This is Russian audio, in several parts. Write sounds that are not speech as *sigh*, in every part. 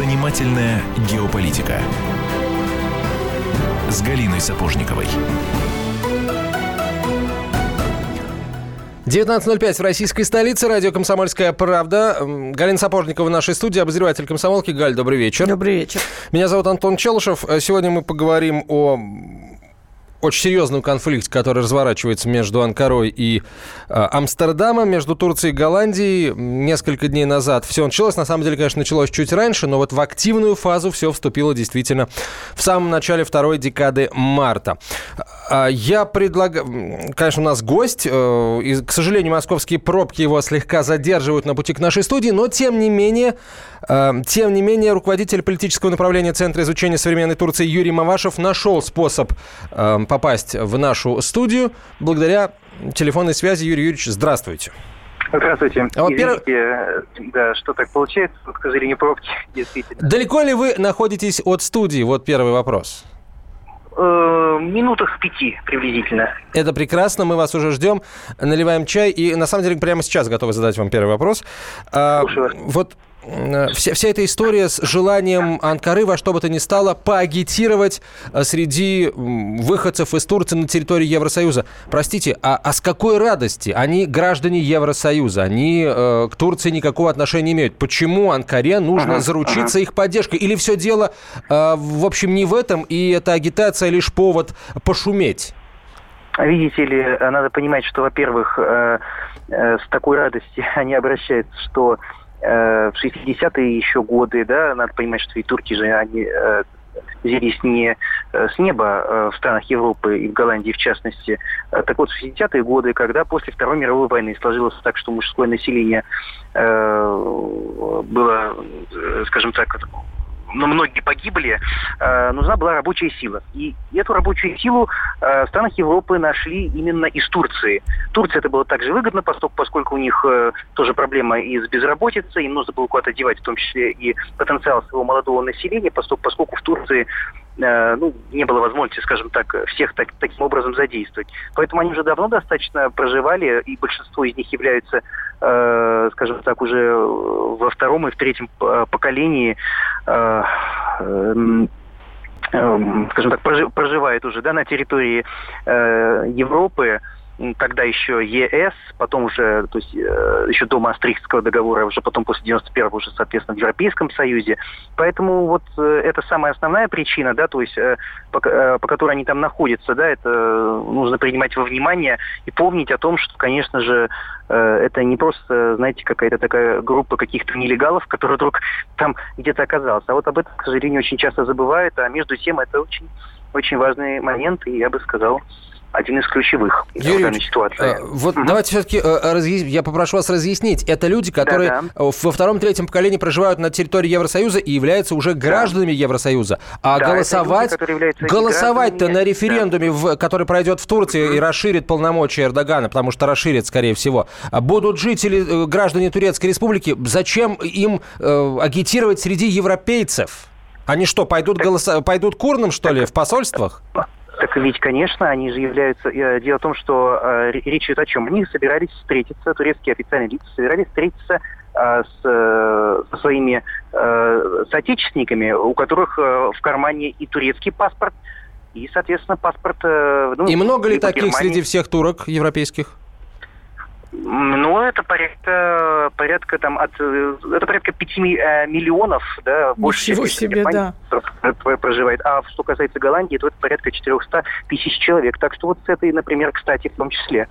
Занимательная геополитика с Галиной Сапожниковой. 19.05 в российской столице. Радио «Комсомольская правда». Галина Сапожникова в нашей студии, обозреватель комсомолки. Галь, добрый вечер. Добрый вечер. Меня зовут Антон Челышев. Сегодня мы поговорим о очень серьезном конфликте, который разворачивается между Анкарой и э, Амстердамом, между Турцией и Голландией. Несколько дней назад все началось. На самом деле, конечно, началось чуть раньше, но вот в активную фазу все вступило действительно в самом начале второй декады марта. А, я предлагаю... Конечно, у нас гость. Э, и, к сожалению, московские пробки его слегка задерживают на пути к нашей студии, но, тем не менее, э, тем не менее, руководитель политического направления Центра изучения современной Турции Юрий Мавашев нашел способ э, попасть в нашу студию благодаря телефонной связи. Юрий Юрьевич, здравствуйте. Здравствуйте. А, Извините, да, что так получается, к сожалению, пробки, *laughs* действительно. Далеко ли вы находитесь от студии? Вот первый вопрос. Э, минутах пяти приблизительно. Это прекрасно, мы вас уже ждем, наливаем чай и на самом деле прямо сейчас готовы задать вам первый вопрос. А, Слушаю. Вот Э, вся, вся эта история с желанием Анкары во что бы то ни стало поагитировать э, среди выходцев из Турции на территории Евросоюза. Простите, а, а с какой радости? Они граждане Евросоюза, они э, к Турции никакого отношения не имеют. Почему Анкаре нужно ага, заручиться ага. их поддержкой? Или все дело, э, в общем, не в этом, и эта агитация лишь повод пошуметь? Видите ли, надо понимать, что, во-первых, э, э, с такой радостью *laughs* они обращаются, что Э, в 60-е еще годы, да, надо понимать, что и турки же, они э, взялись не э, с неба в странах Европы и в Голландии в частности. Так вот, в 60-е годы, когда после Второй мировой войны сложилось так, что мужское население было, скажем так, но многие погибли, э, нужна была рабочая сила. И эту рабочую силу э, в странах Европы нашли именно из Турции. Турция это было также выгодно, поскольку, поскольку у них э, тоже проблема и с безработицей, им нужно было куда-то девать, в том числе и потенциал своего молодого населения, поскольку, поскольку в Турции ну, не было возможности, скажем так, всех так, таким образом задействовать. Поэтому они уже давно достаточно проживали, и большинство из них являются, э, скажем так, уже во втором и в третьем поколении э, э, скажем так, проживает уже да, на территории э, Европы, тогда еще ЕС, потом уже, то есть э, еще до Мастрихтского договора, уже потом после 91-го уже, соответственно, в Европейском Союзе. Поэтому вот э, это самая основная причина, да, то есть э, по, по которой они там находятся, да, это нужно принимать во внимание и помнить о том, что, конечно же, это не просто, знаете, какая-то такая группа каких-то нелегалов, которая вдруг там где-то оказалась. А вот об этом, к сожалению, очень часто забывают, а между тем это очень, очень важный момент, и я бы сказал, один из ключевых Юрий, в данной ситуации. Э, вот угу. давайте все-таки э, разъяс... я попрошу вас разъяснить. Это люди, которые да, да. во втором-третьем поколении проживают на территории Евросоюза и являются уже гражданами да. Евросоюза. А да, голосовать, люди, голосовать-то на референдуме, да. в, который пройдет в Турции угу. и расширит полномочия Эрдогана, потому что расширит, скорее всего, будут жители, э, граждане Турецкой Республики, зачем им э, агитировать среди европейцев? Они что, пойдут, голоса... пойдут курным, что ли, в посольствах? Так ведь, конечно, они же являются... Э, дело в том, что э, речь идет о чем? Они собирались встретиться, турецкие официальные лица собирались встретиться э, с, э, со своими э, соотечественниками, у которых э, в кармане и турецкий паспорт, и, соответственно, паспорт... Э, ну, и много ли таких Германии. среди всех турок европейских? Ну, это порядка, порядка там от, это порядка 5 э, миллионов, да, больше Ничего себе, да. проживает. А что касается Голландии, то это порядка 400 тысяч человек. Так что вот с этой, например, кстати, в том числе.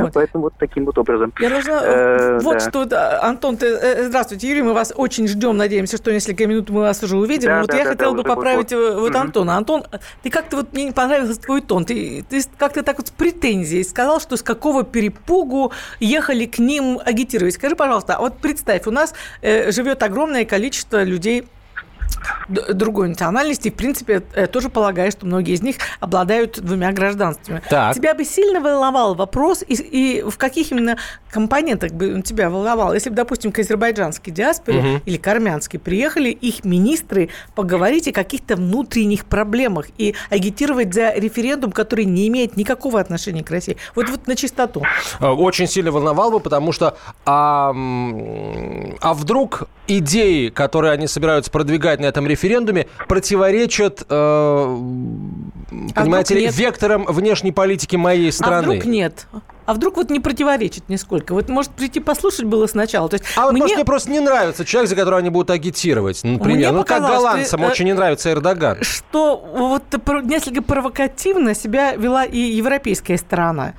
Вот. *laughs* Поэтому вот таким вот образом. Я должна... Э, вот да. что, Антон, ты... Э, здравствуйте, Юрий, мы вас очень ждем, надеемся, что несколько минут мы вас уже увидим. Да, вот да, я да, хотела да, бы поправить вот, вот Антона. Антон, ты как-то вот, мне не понравился твой тон. Ты, ты как-то так вот с претензией сказал, что с какого перепугу ехали к ним агитировать. Скажи, пожалуйста, а вот представь, у нас э, живет огромное количество людей другой национальности. В принципе, тоже полагаю, что многие из них обладают двумя гражданствами. Так. Тебя бы сильно волновал вопрос, и, и в каких именно компонентах бы тебя волновал? Если бы, допустим, к азербайджанской диаспоре угу. или к армянской приехали их министры поговорить о каких-то внутренних проблемах и агитировать за референдум, который не имеет никакого отношения к России. Вот, вот на чистоту. Э, очень сильно волновал бы, потому что а, а вдруг идеи, которые они собираются продвигать на этом референдуме, противоречат, э, а понимаете ли, векторам внешней политики моей страны? А вдруг нет? а вдруг вот не противоречит нисколько? Вот может прийти послушать было сначала. То есть а вот мне... может мне просто не нравится человек, за которого они будут агитировать, например. Мне ну как голландцам что, очень не нравится Эрдоган. Что вот несколько провокативно себя вела и европейская сторона.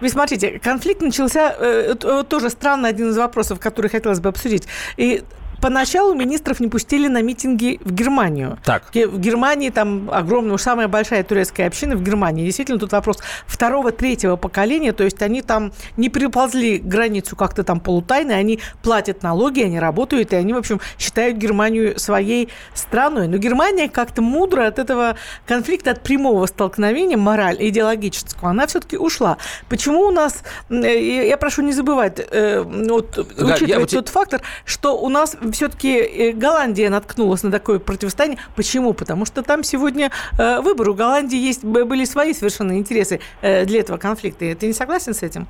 Вы смотрите, конфликт начался, э, тоже странно, один из вопросов, который хотелось бы обсудить. И Поначалу министров не пустили на митинги в Германию. Так. В Германии там огромная, уж самая большая турецкая община в Германии. Действительно, тут вопрос второго, третьего поколения. То есть они там не переползли границу как-то там полутайно, они платят налоги, они работают, и они, в общем, считают Германию своей страной. Но Германия как-то мудро от этого конфликта, от прямого столкновения, мораль идеологического, она все-таки ушла. Почему у нас, э, я прошу не забывать, э, вот, да, учитывать я... тот фактор, что у нас все-таки э, Голландия наткнулась на такое противостояние. Почему? Потому что там сегодня э, выбор. У Голландии есть, были свои совершенно интересы э, для этого конфликта. Ты не согласен с этим?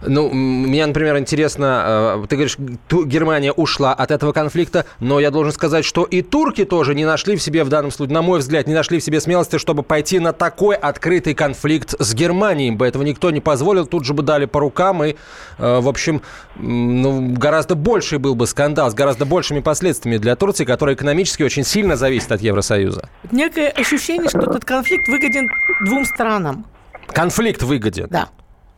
Ну, мне, например, интересно, ты говоришь, Германия ушла от этого конфликта, но я должен сказать, что и турки тоже не нашли в себе, в данном случае, на мой взгляд, не нашли в себе смелости, чтобы пойти на такой открытый конфликт с Германией. Бы этого никто не позволил, тут же бы дали по рукам, и, в общем, ну, гораздо больший был бы скандал, гораздо больше большими последствиями для Турции, которая экономически очень сильно зависит от Евросоюза. Некое ощущение, что этот конфликт выгоден двум странам. Конфликт выгоден? Да.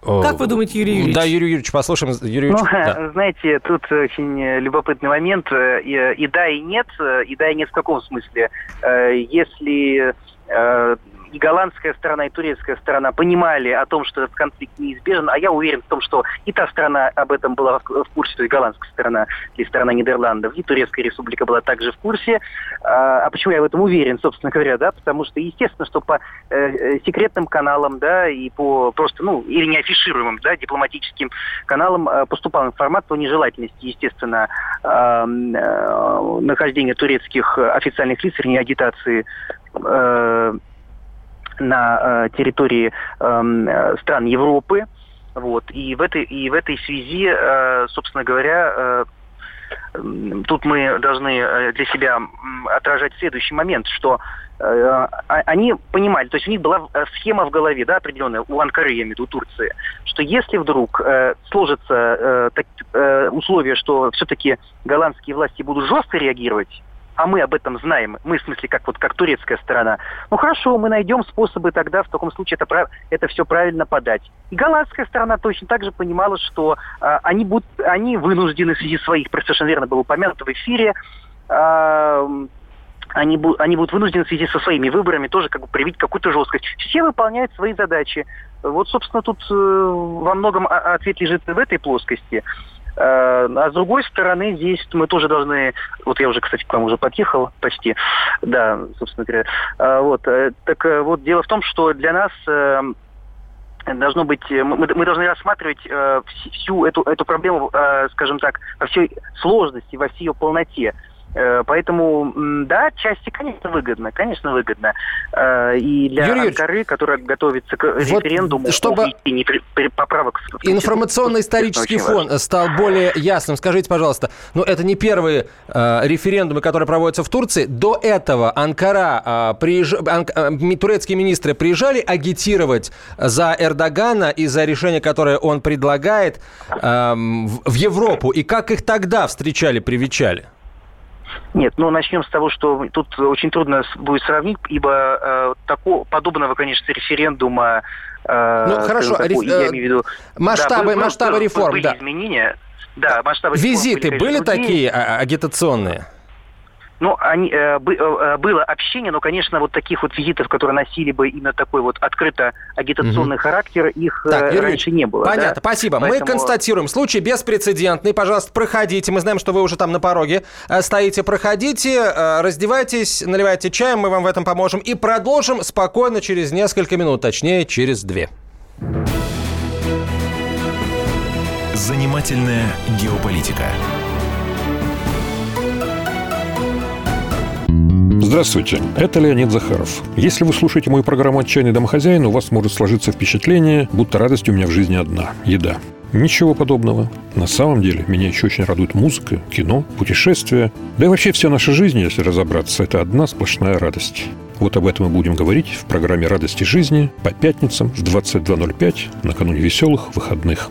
Как вы думаете, Юрий Юрьевич? Да, Юрий Юрьевич, послушаем. Юрий Юрьевич, ну, да. *laughs* знаете, тут очень любопытный момент. И, и да, и нет. И да, и нет в каком смысле. Э, если э, и голландская сторона, и турецкая сторона понимали о том, что этот конфликт неизбежен, а я уверен в том, что и та сторона об этом была в курсе, то есть голландская сторона или сторона Нидерландов, и Турецкая республика была также в курсе. А, а почему я в этом уверен, собственно говоря, да? Потому что, естественно, что по э, э секретным каналам, да, и по просто, ну, или не афишируемым, да, дипломатическим каналам э, поступал информация о нежелательности, естественно, э, нахождения турецких официальных лиц, вернее, агитации на э, территории эм, э, стран Европы. Вот. И, в этой, и в этой связи, э, собственно говоря, тут мы должны для себя отражать следующий момент, что а, они понимали, то есть у них была схема в голове, да, определенная, у Анкары, я имею в виду, Турции, что если вдруг э, сложатся э, так, э, условия, что все-таки голландские власти будут жестко реагировать, а мы об этом знаем, мы в смысле как вот как турецкая сторона, ну хорошо, мы найдем способы тогда в таком случае это, это все правильно подать. И голландская сторона точно так же понимала, что э, они, будут, они вынуждены в связи своих, совершенно верно было упомянуто в эфире, э, они, бу- они будут вынуждены в связи со своими выборами тоже как бы проявить какую-то жесткость. Все выполняют свои задачи. Вот, собственно, тут э, во многом ответ лежит в этой плоскости. Э, а с другой стороны, здесь мы тоже должны... Вот я уже, кстати, к вам уже подъехал почти. Да, собственно говоря. Э, вот. Э, так вот, дело в том, что для нас должно быть, мы, должны рассматривать всю эту, эту проблему, скажем так, во всей сложности, во всей ее полноте. Э, поэтому, да, части, конечно, выгодно, конечно, выгодно. Э, и для Юрий Анкары, которая готовится к вот референдуму чтобы поправок в Информационно-исторический фон важно. стал более ясным. Скажите, пожалуйста, ну это не первые э, референдумы, которые проводятся в Турции. До этого Анкара, э, приезж... Ан... Э, турецкие министры приезжали агитировать за Эрдогана и за решение, которое он предлагает э, в Европу. И как их тогда встречали, привечали? Нет, ну начнем с того, что тут очень трудно будет сравнить, ибо э, такого подобного, конечно, референдума. Э, ну хорошо, такой, реф... я имею в виду масштабы, да, был, масштабы реформ, были да. изменения. Да, масштабы Визиты реформ были, были такие а, агитационные? Ну, они, э, бы, э, было общение, но, конечно, вот таких вот визитов, которые носили бы именно такой вот открыто агитационный угу. характер, их так, э, раньше не было. Понятно, да? спасибо. Поэтому... Мы констатируем, случай беспрецедентный. Пожалуйста, проходите. Мы знаем, что вы уже там на пороге э, стоите. Проходите, э, раздевайтесь, наливайте чаем, мы вам в этом поможем. И продолжим спокойно через несколько минут, точнее, через две. Занимательная геополитика. Здравствуйте, это Леонид Захаров. Если вы слушаете мою программу «Отчаянный домохозяин», у вас может сложиться впечатление, будто радость у меня в жизни одна – еда. Ничего подобного. На самом деле, меня еще очень радует музыка, кино, путешествия. Да и вообще вся наша жизнь, если разобраться, это одна сплошная радость. Вот об этом мы будем говорить в программе «Радости жизни» по пятницам в 22.05 накануне веселых выходных.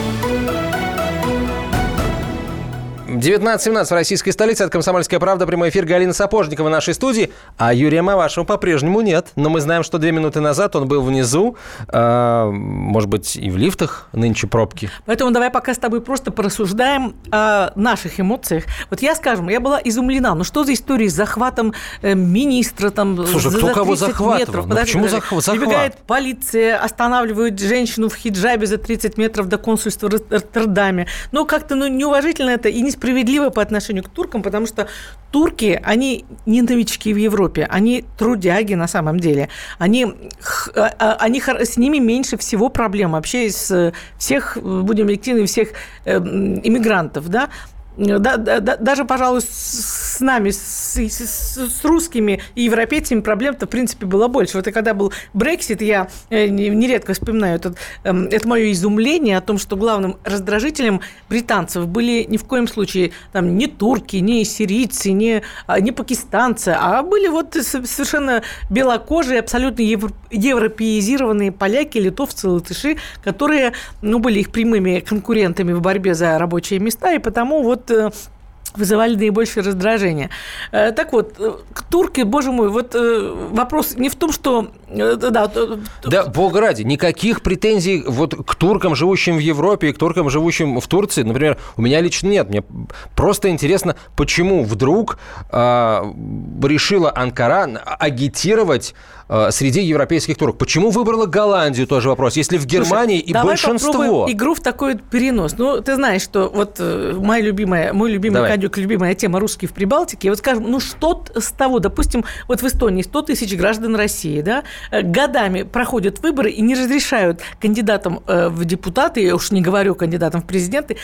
19.17 в российской столице. Это «Комсомольская правда». Прямой эфир Галина Сапожникова в нашей студии. А Юрия Мавашева по-прежнему нет. Но мы знаем, что две минуты назад он был внизу. Э, может быть, и в лифтах нынче пробки. Поэтому давай пока с тобой просто порассуждаем о наших эмоциях. Вот я, скажем, я была изумлена. Ну что за история с захватом э, министра там Слушай, за, кто кого захватывал? Метров? Ну, почему захват? Прибегает полиция, останавливает женщину в хиджабе за 30 метров до консульства в Роттердаме. Ну как-то ну, неуважительно это и не справедливо по отношению к туркам, потому что турки, они не новички в Европе, они трудяги на самом деле. Они, а, а, они, с ними меньше всего проблем вообще из всех, будем объективны, всех эм, иммигрантов, да, да, да, даже, пожалуй, с нами, с, с, с русскими и европейцами проблем-то, в принципе, было больше. Вот и когда был Брексит, я э, нередко вспоминаю этот, эм, это мое изумление о том, что главным раздражителем британцев были ни в коем случае там, не турки, не сирийцы, не, а, не пакистанцы, а были вот совершенно белокожие, абсолютно европеизированные поляки, литовцы, латыши, которые ну, были их прямыми конкурентами в борьбе за рабочие места, и потому вот вот вызывали наибольшее раздражение. Э, так вот, э, к турке, боже мой, вот э, вопрос не в том, что... Да, да бога ради, никаких претензий вот к туркам, живущим в Европе, и к туркам, живущим в Турции, например, у меня лично нет. Мне просто интересно, почему вдруг э, решила Анкара агитировать э, среди европейских турок. Почему выбрала Голландию, тоже вопрос, если в Германии Слушай, и давай большинство... игру в такой перенос. Ну, ты знаешь, что вот моя любимая, мой любимый давай радио любимая тема «Русские в Прибалтике». Вот скажем, ну что с того, допустим, вот в Эстонии 100 тысяч граждан России, да, э, годами проходят выборы и не разрешают кандидатам э, в депутаты, я уж не говорю кандидатам в президенты,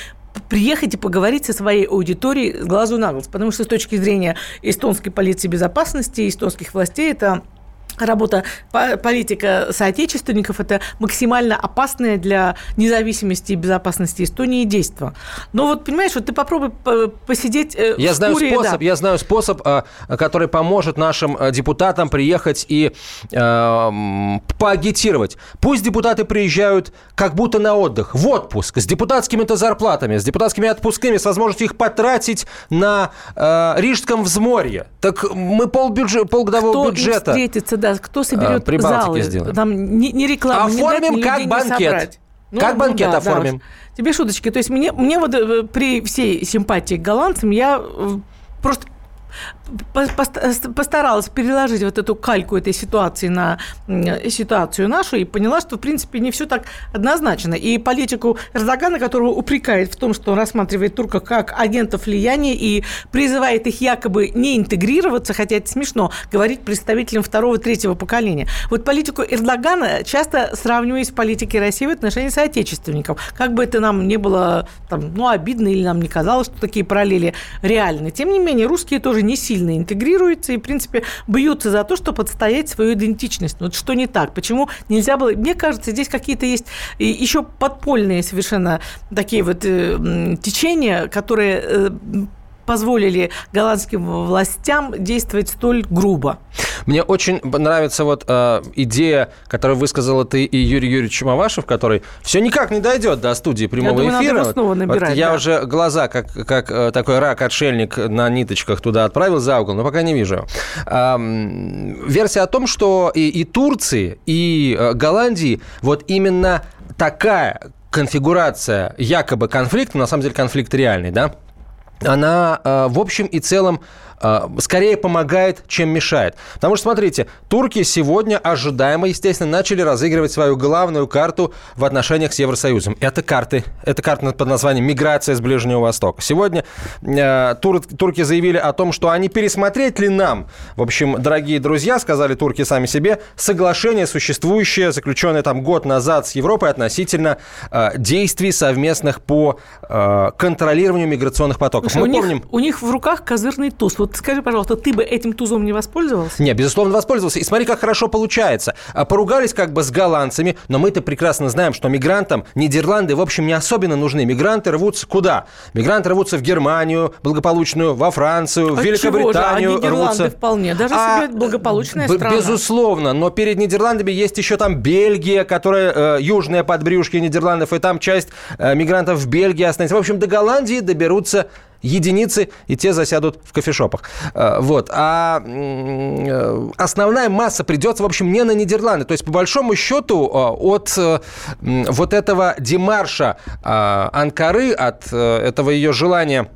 приехать и поговорить со своей аудиторией с глазу на глаз. Потому что с точки зрения эстонской полиции безопасности, эстонских властей, это работа политика соотечественников – это максимально опасное для независимости и безопасности Эстонии действие. Но вот, понимаешь, вот ты попробуй посидеть э, я в знаю шкуре, способ, да. Я знаю способ, а, который поможет нашим э, депутатам приехать и э, поагитировать. Пусть депутаты приезжают как будто на отдых, в отпуск, с депутатскими-то зарплатами, с депутатскими отпусками, с возможностью их потратить на э, Рижском взморье. Так мы полбюджет, полгодового Кто бюджета... встретится, да, кто соберет а, залы? Сделаем. Там не, не реклама, Оформим не как банкет. Ну, как ну, банкет да, оформим. Да. Тебе шуточки. То есть мне, мне вот э, при всей симпатии к голландцам я э, просто постаралась переложить вот эту кальку этой ситуации на ситуацию нашу и поняла, что, в принципе, не все так однозначно. И политику Эрдогана, которого упрекает в том, что он рассматривает турков как агентов влияния и призывает их якобы не интегрироваться, хотя это смешно, говорить представителям второго, третьего поколения. Вот политику Эрдогана часто сравнивают с политикой России в отношении соотечественников. Как бы это нам не было там, ну, обидно или нам не казалось, что такие параллели реальны. Тем не менее, русские тоже не сильно интегрируются и, в принципе, бьются за то, чтобы отстоять свою идентичность. Вот что не так? Почему нельзя было... Мне кажется, здесь какие-то есть еще подпольные совершенно такие вот э, течения, которые э, позволили голландским властям действовать столь грубо? Мне очень нравится вот э, идея, которую высказала ты и Юрий Юрьевич Мавашев, который все никак не дойдет до студии прямого я думаю, эфира. Надо снова набирать, вот я да. уже глаза, как, как э, такой рак-отшельник на ниточках туда отправил за угол, но пока не вижу. Э, версия о том, что и, и Турции, и э, Голландии вот именно такая конфигурация якобы конфликта, на самом деле конфликт реальный, да, она э, в общем и целом скорее помогает, чем мешает. Потому что, смотрите, турки сегодня ожидаемо, естественно, начали разыгрывать свою главную карту в отношениях с Евросоюзом. Это карты. Это карта под названием «Миграция с Ближнего Востока». Сегодня э, тур, турки заявили о том, что они пересмотреть ли нам, в общем, дорогие друзья, сказали турки сами себе, соглашение существующее, заключенное там год назад с Европой относительно э, действий совместных по э, контролированию миграционных потоков. Слушай, Мы у, помним... них, у них в руках козырный туз. Вот скажи, пожалуйста, ты бы этим тузом не воспользовался? Не, безусловно, воспользовался. И смотри, как хорошо получается. А Поругались как бы с голландцами, но мы-то прекрасно знаем, что мигрантам Нидерланды, в общем, не особенно нужны. Мигранты рвутся куда? Мигранты рвутся в Германию благополучную, во Францию, в От Великобританию чего же? А Нидерланды рвутся. вполне. Даже А, себе благополучная б- страна. Безусловно, но перед Нидерландами есть еще там Бельгия, которая э, южная подбрюшки Нидерландов, и там часть э, мигрантов в Бельгии останется. В общем, до Голландии доберутся единицы, и те засядут в кофешопах. Э, Вот. А э, основная масса придется, в общем, не на Нидерланды. То есть, по большому счету, э, от вот этого демарша Анкары, от этого ее желания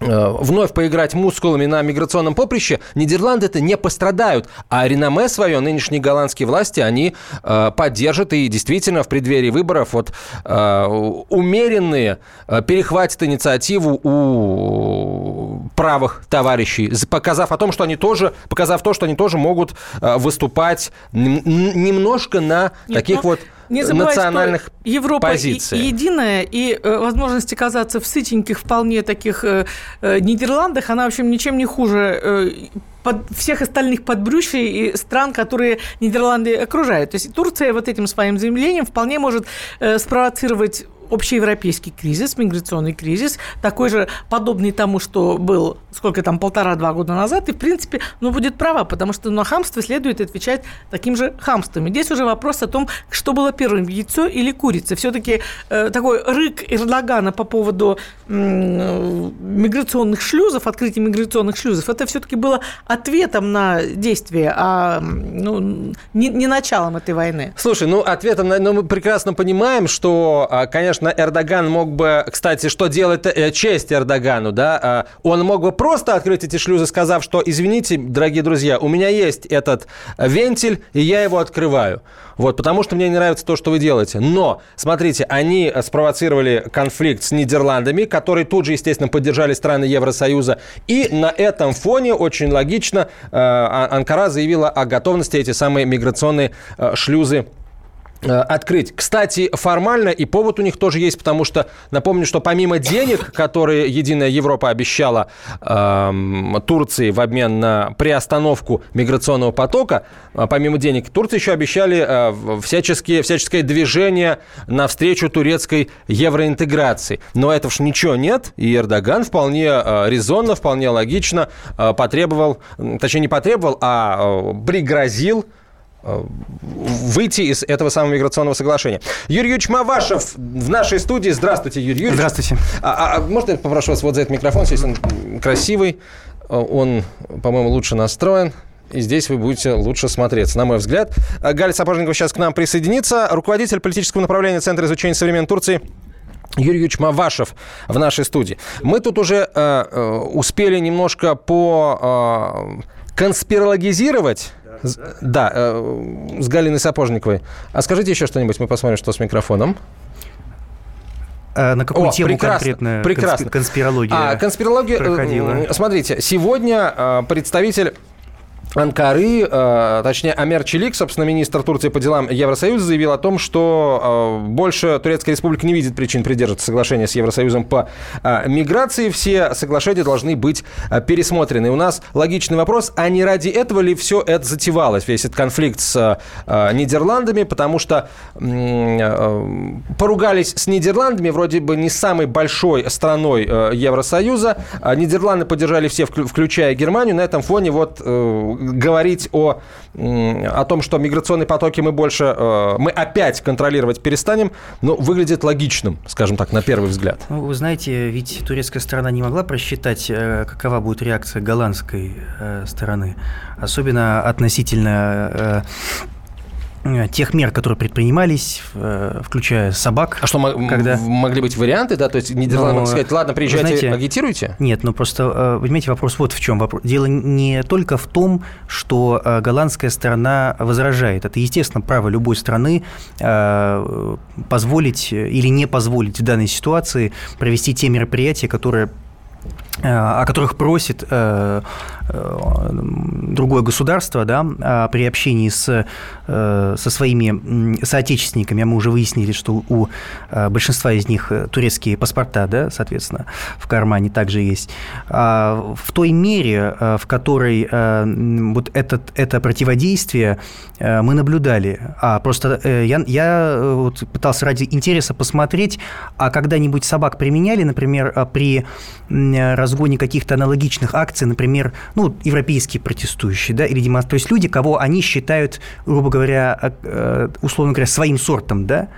вновь поиграть мускулами на миграционном поприще, Нидерланды-то не пострадают. А реноме свое нынешние голландские власти, они э, поддержат и действительно в преддверии выборов вот э, умеренные э, перехватят инициативу у правых товарищей, показав о том, что они тоже, показав то, что они тоже могут э, выступать немножко на Нет, таких ну, вот не забывай, что национальных Европа и единая, и э, возможность оказаться в сытеньких вполне таких э, э, Нидерландах, она, в общем, ничем не хуже под всех остальных подбрющей и стран, которые Нидерланды окружают. То есть Турция вот этим своим заявлением вполне может э, спровоцировать общеевропейский кризис, миграционный кризис, такой же подобный тому, что был, сколько там, полтора-два года назад, и, в принципе, ну, будет права, потому что на хамство следует отвечать таким же хамством. И здесь уже вопрос о том, что было первым, яйцо или курица. Все-таки э, такой рык Эрдогана по поводу м, миграционных шлюзов, открытия миграционных шлюзов, это все-таки было ответом на действие, а ну, не, не началом этой войны. Слушай, ну ответом, на- ну, мы прекрасно понимаем, что, а, конечно, Эрдоган мог бы, кстати, что делает э, честь Эрдогану, да, а, он мог бы просто открыть эти шлюзы, сказав, что, извините, дорогие друзья, у меня есть этот вентиль, и я его открываю. Вот, потому что мне не нравится то, что вы делаете. Но, смотрите, они спровоцировали конфликт с Нидерландами, который тут же, естественно, поддержали страны Евросоюза. И на этом фоне, очень логично, э, Анкара заявила о готовности эти самые миграционные э, шлюзы открыть. Кстати, формально и повод у них тоже есть, потому что напомню, что помимо денег, которые Единая Европа обещала эм, Турции в обмен на приостановку миграционного потока, э, помимо денег, Турции еще обещали э, всяческие, всяческое движение навстречу турецкой евроинтеграции. Но этого ж ничего нет, и Эрдоган вполне э, резонно, вполне логично э, потребовал, точнее не потребовал, а э, пригрозил э, выйти из этого самого миграционного соглашения. Юрий Юрьевич Мавашев в нашей студии. Здравствуйте, Юрий Юрьевич. Здравствуйте. А, а можно я попрошу вас вот за этот микрофон, здесь он красивый, э, он, по-моему, лучше настроен. И здесь вы будете лучше смотреться, на мой взгляд. А, Галя Сапожникова сейчас к нам присоединится. Руководитель политического направления Центра изучения современной Турции Юрий Юрьевич Мавашев в нашей студии. Мы тут уже э, э, успели немножко по э, конспирологизировать. З- Да, э, с Галиной Сапожниковой. А скажите еще что-нибудь, мы посмотрим, что с микрофоном. А на какую О, тему прекрасно, конкретно прекрасно. конспи- конспирология А, конспирология... э, проходила? Смотрите, сегодня э, представитель Анкары, э, точнее, Амер Челик, собственно, министр Турции по делам Евросоюза, заявил о том, что э, больше Турецкая республика не видит причин придерживаться соглашения с Евросоюзом по э, миграции. Все соглашения должны быть э, пересмотрены. У нас логичный вопрос, а не ради этого ли все это затевалось, весь этот конфликт с э, Нидерландами, потому что э, поругались с Нидерландами, вроде бы не самой большой страной э, Евросоюза. А Нидерланды поддержали все, включая Германию. На этом фоне вот э, говорить о, о том, что миграционные потоки мы больше, э, мы опять контролировать перестанем, ну, выглядит логичным, скажем так, на первый взгляд. Ну, вы знаете, ведь турецкая сторона не могла просчитать, э, какова будет реакция голландской э, стороны, особенно относительно тех мер, которые предпринимались, э, включая собак. А что, когда... могли быть варианты, да? То есть Нидерланды могли сказать, ладно, приезжайте, знаете, агитируйте? Нет, ну просто, э, понимаете, вопрос вот в чем. Дело не только в том, что голландская сторона возражает. Это, естественно, право любой страны позволить или не позволить в данной ситуации провести те мероприятия, которые о которых просит э, э, другое государство да, а при общении с, э, со своими соотечественниками, а мы уже выяснили, что у большинства из них турецкие паспорта, да, соответственно, в кармане также есть, а в той мере, в которой вот этот, это противодействие мы наблюдали. А просто я, я вот пытался ради интереса посмотреть, а когда-нибудь собак применяли, например, при разгоне каких-то аналогичных акций, например, ну, европейские протестующие, да, или демонстранты, то есть люди, кого они считают, грубо говоря, э, условно говоря, своим сортом, да,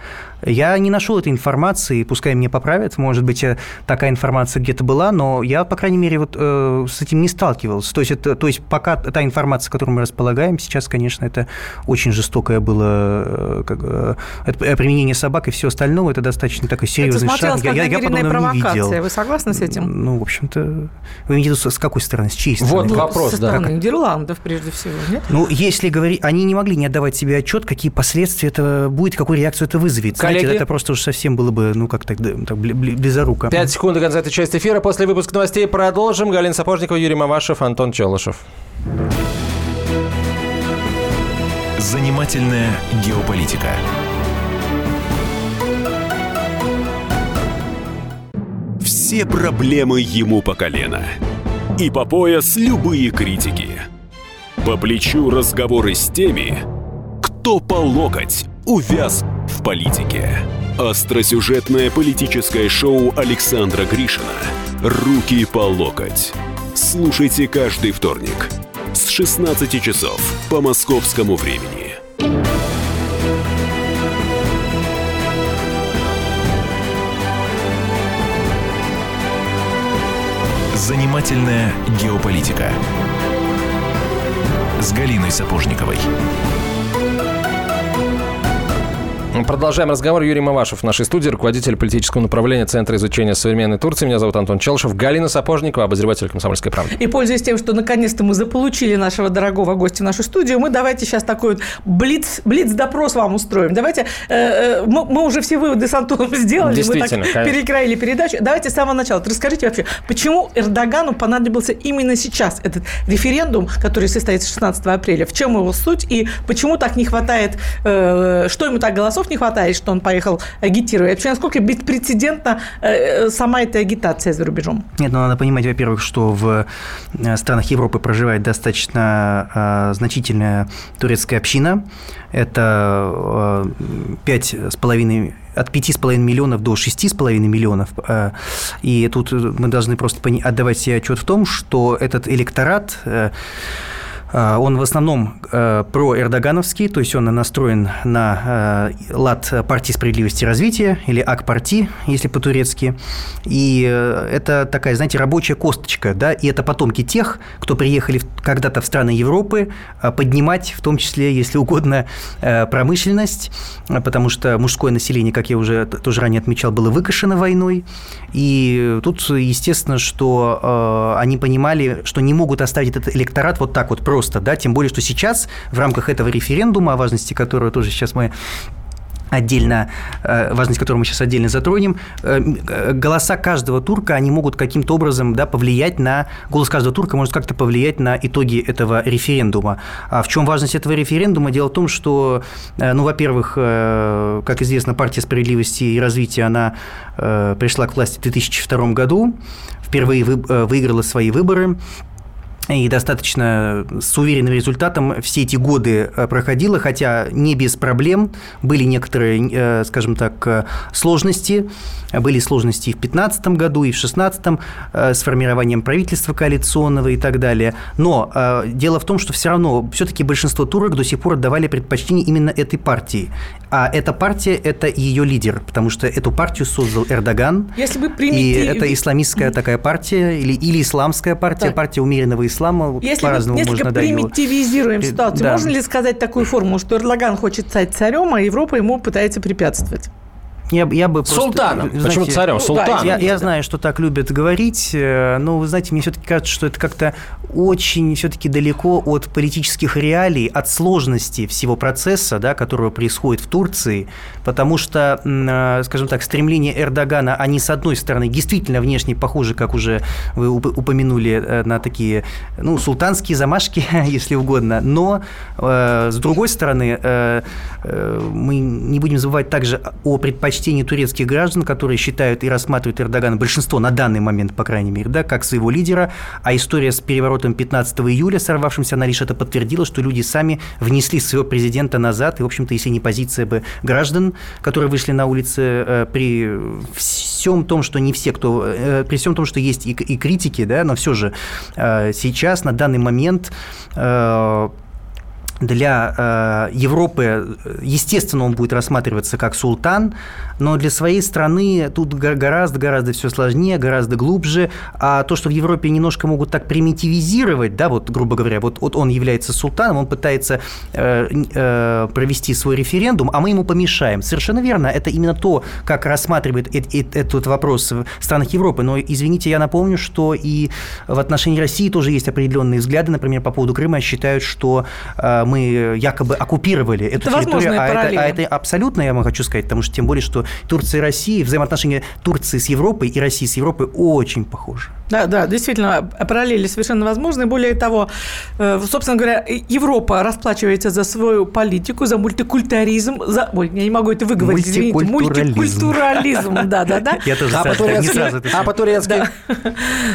я не нашел этой информации, пускай мне поправят, может быть, э, такая информация где-то была, но я, по крайней мере, вот э, с этим не сталкивался. То есть, это, то есть пока та информация, которую мы располагаем, сейчас, конечно, это очень жестокое было э, как, э, это применение собак и все остальное, это достаточно такой серьезный это шаг. Я, я, я подобного не видел. Вы согласны с этим? Ну, в общем-то, вы имеете в виду с какой стороны, с чьей стороны? Вот вопрос, Со стороны да. Нидерландов, прежде всего, нет? Ну, если говорить, они не могли не отдавать себе отчет, какие последствия это будет, какую реакцию это вызовет. Коллеги, Знаете, это просто уж совсем было бы, ну, как так, так близоруко. Пять секунд до конца этой части эфира. После выпуска новостей продолжим. Галина Сапожникова, Юрий Мамашев, Антон Челышев. Занимательная геополитика. Все проблемы ему по колено. И по пояс любые критики. По плечу разговоры с теми, кто по локоть увяз в политике. Остросюжетное политическое шоу Александра Гришина «Руки по локоть». Слушайте каждый вторник с 16 часов по московскому времени. Занимательная геополитика с Галиной Сапожниковой. Продолжаем разговор. Юрий Мавашев в нашей студии, руководитель политического направления Центра изучения современной Турции. Меня зовут Антон Челшев. Галина Сапожникова, обозреватель «Комсомольской правды». И пользуясь тем, что наконец-то мы заполучили нашего дорогого гостя в нашу студию, мы давайте сейчас такой вот блиц, блиц-допрос вам устроим. Давайте, э, э, мы, мы уже все выводы с Антоном *laughs* сделали, мы так конечно. перекроили передачу. Давайте с самого начала. Расскажите вообще, почему Эрдогану понадобился именно сейчас этот референдум, который состоится 16 апреля? В чем его суть и почему так не хватает, э, что ему так голосов не хватает, что он поехал агитировать? Вообще, насколько беспрецедентна э, сама эта агитация за рубежом? Нет, ну надо понимать, во-первых, что в э, странах Европы проживает достаточно э, значительная турецкая община. Это пять с половиной от 5,5 миллионов до 6,5 миллионов. И тут мы должны просто отдавать себе отчет в том, что этот электорат а, он в основном э, про-эрдогановский, то есть он настроен на э, лад партии справедливости и развития, или ак-парти, если по-турецки. И э, это такая, знаете, рабочая косточка, да, и это потомки тех, кто приехали когда-то в страны Европы поднимать, в том числе, если угодно, промышленность, потому что мужское население, как я уже тоже ранее отмечал, было выкашено войной. И тут, естественно, что они понимали, что не могут оставить этот электорат вот так вот просто просто, да, тем более, что сейчас в рамках этого референдума, о важности которого тоже сейчас мы отдельно, э, важность которого мы сейчас отдельно затронем, э, э, голоса каждого турка, они могут каким-то образом да, повлиять на... Голос каждого турка может как-то повлиять на итоги этого референдума. А в чем важность этого референдума? Дело в том, что, ну, во-первых, как известно, партия справедливости и развития, она пришла к власти в 2002 году, впервые выиграла свои выборы, и достаточно с уверенным результатом все эти годы э, проходило, хотя не без проблем. Были некоторые, э, скажем так, э, сложности. Были сложности и в 2015 году, и в 2016 с формированием правительства коалиционного и так далее. Но дело в том, что все равно все-таки большинство турок до сих пор отдавали предпочтение именно этой партии. А эта партия – это ее лидер, потому что эту партию создал Эрдоган. Если бы примитив... И это исламистская такая партия, или, или исламская партия, так. партия умеренного ислама, если по-разному мы несколько можно примитивизируем да. ситуацию, да. можно ли сказать такую формулу, что Эрдоган хочет стать царем, а Европа ему пытается препятствовать? Я, я бы просто, Султаном. Знаете, Почему царем? Султан. Я, я знаю, что так любят говорить, э, но, вы знаете, мне все-таки кажется, что это как-то очень все-таки далеко от политических реалий, от сложности всего процесса, да, которого происходит в Турции, потому что, э, скажем так, стремления Эрдогана, они, с одной стороны, действительно внешне похожи, как уже вы упомянули, э, на такие, ну, султанские замашки, *laughs* если угодно, но, с другой стороны, мы не будем забывать также о предпочтениях предпочтений турецких граждан, которые считают и рассматривают Эрдогана, большинство на данный момент, по крайней мере, да, как своего лидера, а история с переворотом 15 июля, сорвавшимся на лишь это подтвердила, что люди сами внесли своего президента назад, и, в общем-то, если не позиция бы граждан, которые вышли на улицы э, при всем том, что не все, кто, э, при всем том, что есть и, и критики, да, но все же э, сейчас, на данный момент для Европы, естественно, он будет рассматриваться как султан, но для своей страны тут гораздо-гораздо все сложнее, гораздо глубже. А то, что в Европе немножко могут так примитивизировать, да, вот, грубо говоря, вот, вот он является султаном, он пытается э, э, провести свой референдум, а мы ему помешаем. Совершенно верно, это именно то, как рассматривает э, э, этот вопрос в странах Европы. Но, извините, я напомню, что и в отношении России тоже есть определенные взгляды, например, по поводу Крыма считают, что э, мы якобы оккупировали эту это территорию, а это, а это абсолютно, я вам хочу сказать, потому что тем более, что Турция и Россия, взаимоотношения Турции с Европой и России с Европой очень похожи. Да, да, действительно, параллели совершенно возможны. Более того, э, собственно говоря, Европа расплачивается за свою политику, за мультикультуризм, за... Ой, я не могу это выговорить, извините. Мультикультурализм, да, да, да. Я тоже не сразу это А по-турецки?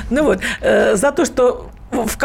Ну вот, э, за то, что в,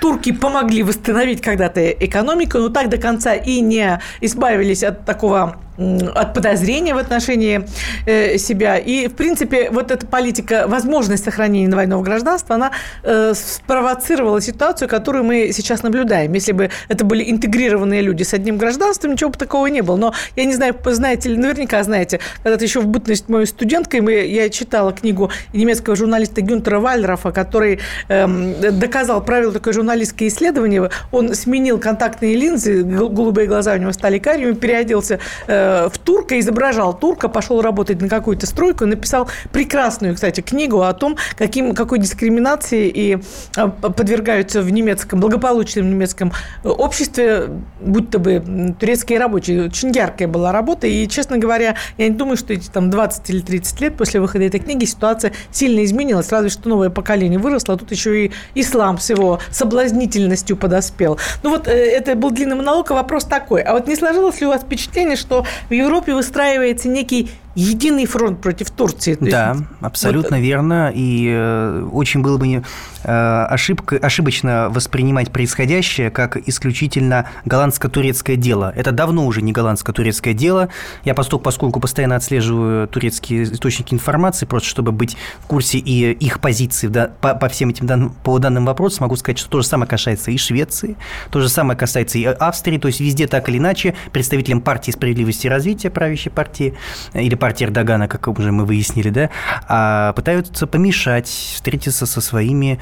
турки помогли восстановить когда-то экономику, но так до конца и не избавились от такого от подозрения в отношении э, себя. И, в принципе, вот эта политика, возможность сохранения двойного гражданства, она э, спровоцировала ситуацию, которую мы сейчас наблюдаем. Если бы это были интегрированные люди с одним гражданством, ничего бы такого не было. Но я не знаю, знаете ли, наверняка знаете, когда-то еще в бытность моей студенткой мы, я читала книгу немецкого журналиста Гюнтера Вальдрофа, который э, доказал, провел такое журналистское исследование. Он сменил контактные линзы, голубые глаза у него стали карими, переоделся э, Э, в турка, изображал турка, пошел работать на какую-то стройку, написал прекрасную, кстати, книгу о том, каким, какой дискриминации и э, подвергаются в немецком, благополучном немецком обществе, будь то бы турецкие рабочие. Очень яркая была работа, и, честно говоря, я не думаю, что эти там 20 или 30 лет после выхода этой книги ситуация сильно изменилась, разве что новое поколение выросло, а тут еще и ислам с его соблазнительностью подоспел. Ну вот, э, это был длинный монолог, а вопрос такой. А вот не сложилось ли у вас впечатление, что в Европе выстраивается некий единый фронт против Турции. Да, есть, абсолютно вот... верно. И э, очень было бы э, ошибка, ошибочно воспринимать происходящее как исключительно голландско-турецкое дело. Это давно уже не голландско-турецкое дело. Я поскольку, поскольку постоянно отслеживаю турецкие источники информации, просто чтобы быть в курсе и их позиции да, по, по всем этим данным, по данным вопросам, могу сказать, что то же самое касается и Швеции, то же самое касается и Австрии. То есть везде так или иначе представителям партии справедливости и развития, правящей партии или партии партии Эрдогана, как уже мы выяснили, да, а пытаются помешать встретиться со своими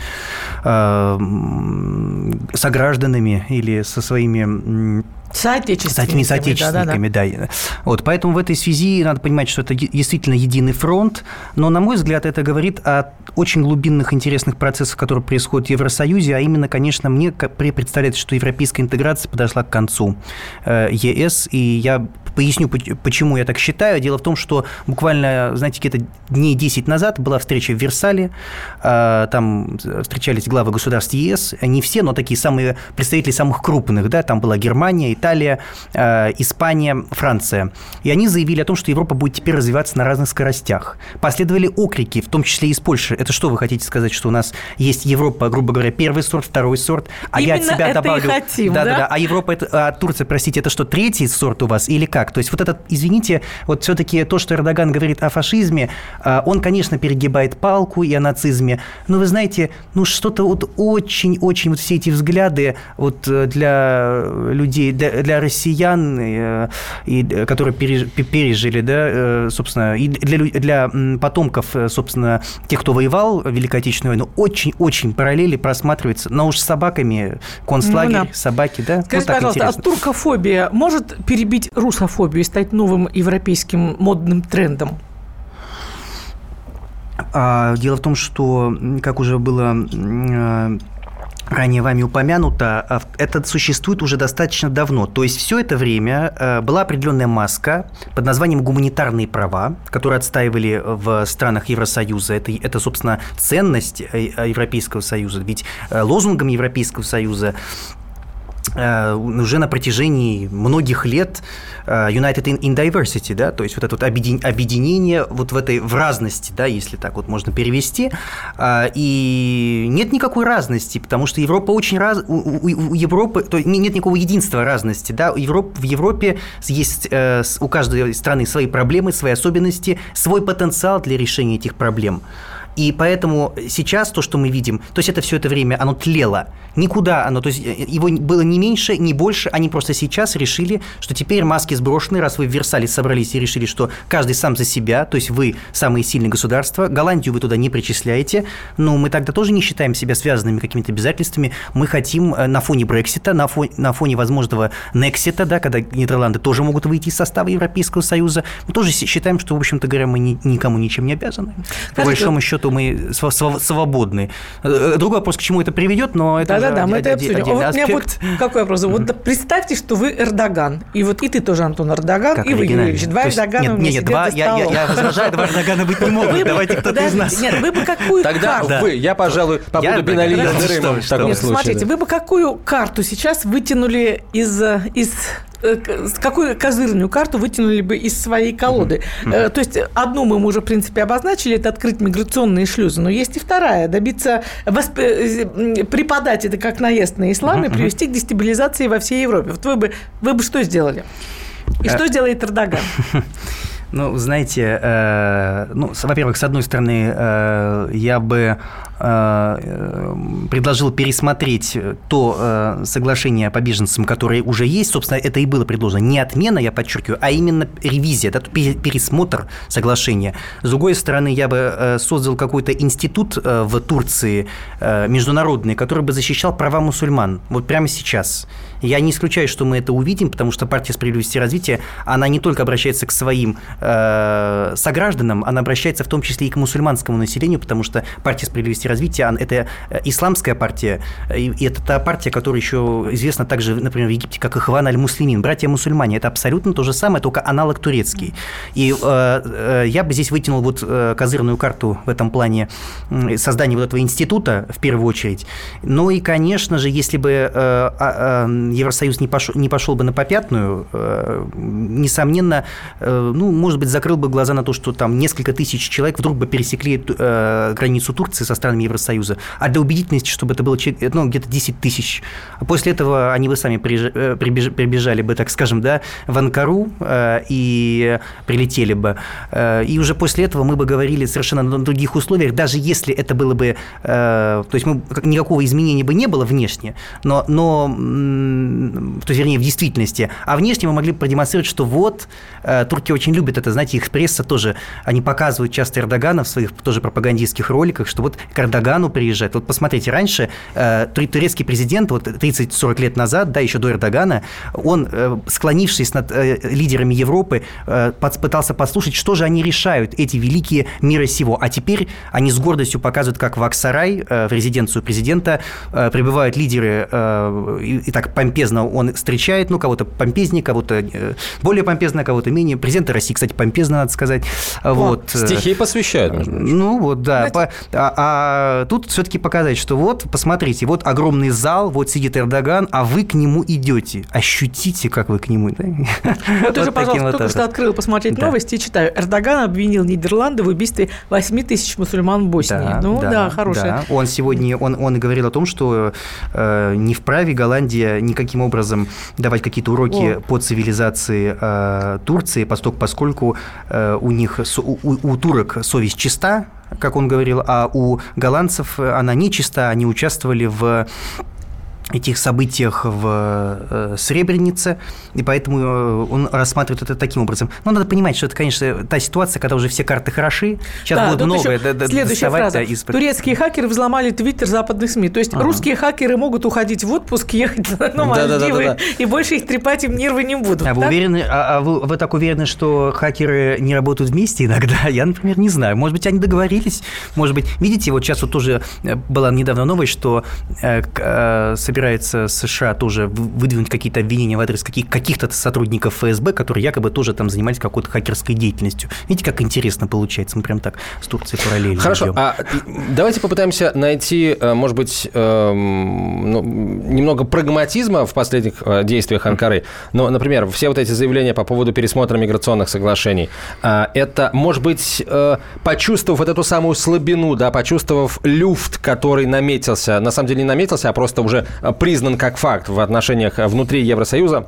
э, согражданами или со своими Соотечественниками. Соотечественниками, да, да, да. Вот, поэтому в этой связи надо понимать, что это действительно единый фронт, но, на мой взгляд, это говорит о очень глубинных интересных процессах, которые происходят в Евросоюзе, а именно, конечно, мне представляется, что европейская интеграция подошла к концу э, ЕС, и я Поясню, почему я так считаю. Дело в том, что буквально, знаете, где-то дней 10 назад была встреча в Версале. А, там встречались главы государств ЕС. Не все, но такие самые представители самых крупных. Да? Там была Германия, Италия, а, Испания, Франция. И они заявили о том, что Европа будет теперь развиваться на разных скоростях. Последовали окрики, в том числе из Польши. Это что вы хотите сказать, что у нас есть Европа, грубо говоря, первый сорт, второй сорт, а Именно я от себя это добавлю... И хотим, да, да, да. А Европа, это, а Турция, простите, это что, третий сорт у вас или как? То есть вот этот, извините, вот все-таки то, что Эрдоган говорит о фашизме, а, он, конечно, перегибает палку и о нацизме, но вы знаете, ну что-то вот очень-очень вот все эти взгляды вот э, для людей, для, для россиян, э, и, которые пережили, да, э, собственно, и для, для потомков, собственно, тех, кто воевал в Великой Отечественной войне, очень-очень параллели просматриваются. Но уж с собаками, концлагерь, ну, да. собаки, да? Скажите, вот пожалуйста, интересно. а туркофобия может перебить русофобию? и стать новым европейским модным трендом? А, дело в том, что, как уже было э, ранее вами упомянуто, а, это существует уже достаточно давно. То есть все это время э, была определенная маска под названием «гуманитарные права», которые отстаивали в странах Евросоюза. Это, это собственно, ценность э, Европейского Союза. Ведь лозунгом Европейского Союза Э, уже на протяжении многих лет э, United in Diversity, да, то есть вот это вот объединение вот в этой в разности, да, если так вот можно перевести, э, и нет никакой разности, потому что Европа очень раз, у, у Европы, то нет никакого единства разности, да, Европ, в Европе есть у каждой страны свои проблемы, свои особенности, свой потенциал для решения этих проблем. И поэтому сейчас то, что мы видим, то есть это все это время, оно тлело. Никуда оно, то есть э, его было не меньше, не больше, они просто сейчас решили, что теперь маски сброшены, раз вы в Версале собрались и решили, что каждый сам за себя, то есть вы самые сильные государства, Голландию вы туда не причисляете, но мы тогда тоже не считаем себя связанными какими-то обязательствами, мы хотим э, на фоне Брексита, на фоне, на фоне возможного Нексита, да, когда Нидерланды тоже могут выйти из состава Европейского Союза, мы тоже считаем, что, в общем-то говоря, мы ни, никому ничем не обязаны. По большому счету, что мы свободны. Э, другой вопрос, к чему это приведет, но это Да-да-да, мы это обсудим. Вот у меня вот какой вопрос. Вот представьте, что вы Эрдоган, и вот и ты тоже, Антон, Эрдоган, и вы, Юрий Ильич. Два Эрдогана у меня Нет, два, я возражаю, два Эрдогана быть не могут. Давайте кто-то из нас. Нет, вы бы какую Тогда вы, я, пожалуй, побуду Бенали в таком случае. Смотрите, вы бы какую карту сейчас вытянули из какую козырную карту вытянули бы из своей колоды. Uh-huh. То есть одну мы уже, в принципе, обозначили, это открыть миграционные шлюзы, но есть и вторая, добиться, восп... Э, преподать это как наезд на ислам uh-huh. и привести к дестабилизации во всей Европе. Вот вы бы, вы бы что сделали? И что сделает Эрдоган? *laughs* Ну, знаете, э, ну, во-первых, с одной стороны, э, я бы э, предложил пересмотреть то э, соглашение по беженцам, которое уже есть. Собственно, это и было предложено. Не отмена, я подчеркиваю, а именно ревизия, да, пересмотр соглашения. С другой стороны, я бы э, создал какой-то институт э, в Турции э, международный, который бы защищал права мусульман. Вот прямо сейчас. Я не исключаю, что мы это увидим, потому что партия справедливости и развития, она не только обращается к своим э, согражданам, она обращается в том числе и к мусульманскому населению, потому что партия справедливости и развития – это э, исламская партия, и это та партия, которая еще известна также, например, в Египте, как Ихван аль-Муслимин, братья-мусульмане. Это абсолютно то же самое, только аналог турецкий. И э, э, я бы здесь вытянул вот э, козырную карту в этом плане создания вот этого института, в первую очередь. Ну и, конечно же, если бы э, э, Евросоюз не пошел, не пошел бы на попятную, э, несомненно, э, ну, может быть, закрыл бы глаза на то, что там несколько тысяч человек вдруг бы пересекли э, границу Турции со странами Евросоюза. А для убедительности, чтобы это было ну, где-то 10 тысяч. После этого они бы сами прибежали бы, так скажем, да, в Анкару и прилетели бы. И уже после этого мы бы говорили совершенно на других условиях, даже если это было бы... То есть мы, никакого изменения бы не было внешне, но, но то есть, вернее, в действительности. А внешне мы могли бы продемонстрировать, что вот, э, турки очень любят это, знаете, их пресса тоже, они показывают часто Эрдогана в своих тоже пропагандистских роликах, что вот Эрдогану приезжать. Вот посмотрите, раньше э, турецкий президент, вот 30-40 лет назад, да, еще до Эрдогана, он, э, склонившись над э, лидерами Европы, э, пытался послушать, что же они решают, эти великие мира сего. А теперь они с гордостью показывают, как в Аксарай, э, в резиденцию президента, э, прибывают лидеры, э, и, и так помпезно он встречает, ну, кого-то помпезнее, кого-то э, более помпезно, кого-то менее. Президента России, кстати, помпезно, надо сказать. О, вот. Стихи посвящают. Ну, вот, да. А, а тут все-таки показать, что вот, посмотрите, вот огромный зал, вот сидит Эрдоган, а вы к нему идете. Ощутите, как вы к нему. Да? Вот ты же, пожалуйста, только что открыл посмотреть новости и читаю. Эрдоган обвинил Нидерланды в убийстве 8 тысяч мусульман в Боснии. Ну да, хорошая. Он сегодня, он, он говорил о том, что э, не вправе Голландия никаким образом давать какие-то уроки о. по цивилизации э, Турции, поскольку, э, у них, у, у турок совесть чиста, как он говорил, а у голландцев она не чиста, они участвовали в этих событиях в э, Сребренице, и поэтому э, он рассматривает это таким образом. Но надо понимать, что это, конечно, та ситуация, когда уже все карты хороши. Сейчас да, будет многое Следующая фраза. Из... Турецкие хакеры взломали твиттер западных СМИ. То есть ага. русские хакеры могут уходить в отпуск, ехать на Мальдивы, да, да, да, и больше их трепать им нервы не будут. А вы уверены, а, а вы, вы так уверены, что хакеры не работают вместе иногда? *laughs* Я, например, не знаю. Может быть, они договорились? Может быть, видите, вот сейчас вот тоже э, была недавно новость, что э, э, собирается США тоже выдвинуть какие-то обвинения в адрес каких- каких-то сотрудников ФСБ, которые якобы тоже там занимались какой-то хакерской деятельностью. Видите, как интересно получается. Мы прям так с Турцией параллельно Хорошо, идем. а давайте попытаемся найти, э, может быть, эм, ну, немного прагматизма в последних э, действиях Анкары. Но, например, все вот эти заявления по поводу пересмотра миграционных соглашений, а, это, может быть, э, почувствовав вот эту самую слабину, да, почувствовав люфт, который наметился, на самом деле не наметился, а просто уже признан как факт в отношениях внутри Евросоюза,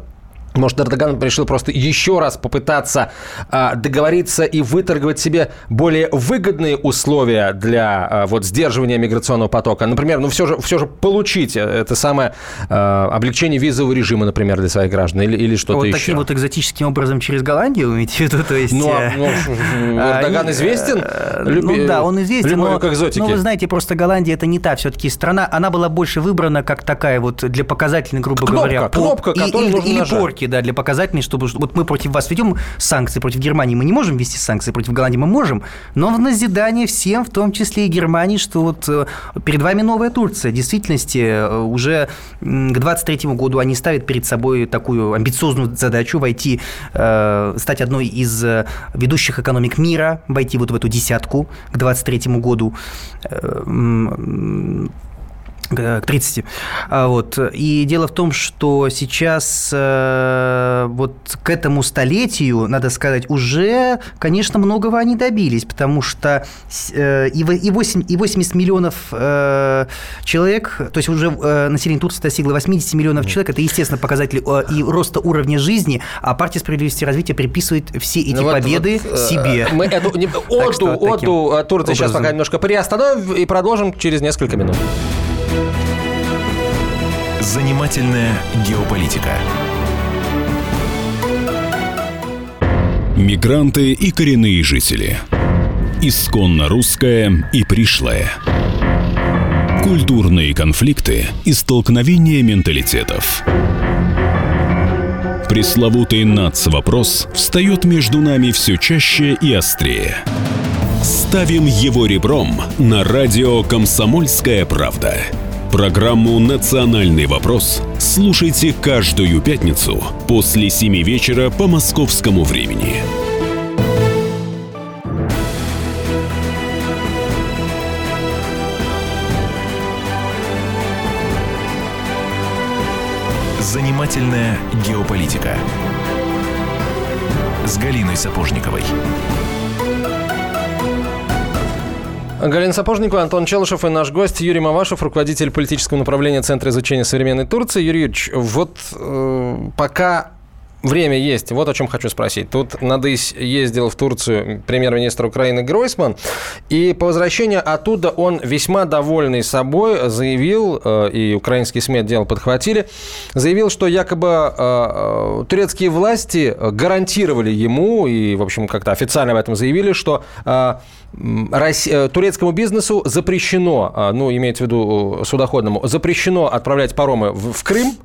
может, Эрдоган решил просто еще раз попытаться а, договориться и выторговать себе более выгодные условия для а, вот сдерживания миграционного потока. Например, ну все же, все же получить это самое а, облегчение визового режима, например, для своих граждан или, или что-то вот еще. Вот таким вот экзотическим образом через Голландию, имеете в виду? То есть, ну, а, ну, а, Эрдоган известен? Э, ну да, он известен, но, экзотики. но вы знаете, просто Голландия это не та все-таки страна. Она была больше выбрана как такая вот для показательной, грубо кнопка, говоря, кнопка, по, которую и, нужно или нажать. порки, да, для показательной, чтобы вот мы против вас ведем санкции, против Германии мы не можем вести санкции, против Голландии мы можем, но в назидание всем, в том числе и Германии, что вот э, перед вами новая Турция. В действительности э, уже к 23 году они ставят перед собой такую амбициозную задачу войти, э, стать одной из ведущих экономик мира, войти вот в эту десятку к 23 году к 30. А, вот. И дело в том, что сейчас э, вот к этому столетию, надо сказать, уже, конечно, многого они добились, потому что э, и 8, и 80 миллионов э, человек, то есть уже население Турции достигло 80 миллионов человек, это, естественно, показатель и роста уровня жизни, а партия справедливости и развития приписывает все эти ну, победы вот, себе. Мы эту оду, оду Турции сейчас пока немножко приостановим и продолжим через несколько минут. Занимательная геополитика. Мигранты и коренные жители. Исконно русская и пришлая. Культурные конфликты и столкновения менталитетов. Пресловутый НАЦ-вопрос встает между нами все чаще и острее. Ставим его ребром на радио «Комсомольская правда». Программу «Национальный вопрос» слушайте каждую пятницу после 7 вечера по московскому времени. Занимательная геополитика с Галиной Сапожниковой. Галина Сапожникова, Антон Челышев и наш гость Юрий Мавашев, руководитель политического направления Центра изучения современной Турции. Юрий Юрьевич, вот э, пока время есть. Вот о чем хочу спросить. Тут Надысь ездил в Турцию премьер-министр Украины Гройсман, и по возвращению оттуда он весьма довольный собой заявил, э, и украинские СМИ дело подхватили, заявил, что якобы э, э, турецкие власти гарантировали ему, и, в общем, как-то официально об этом заявили, что турецкому бизнесу запрещено, ну, имеется в виду судоходному, запрещено отправлять паромы в Крым,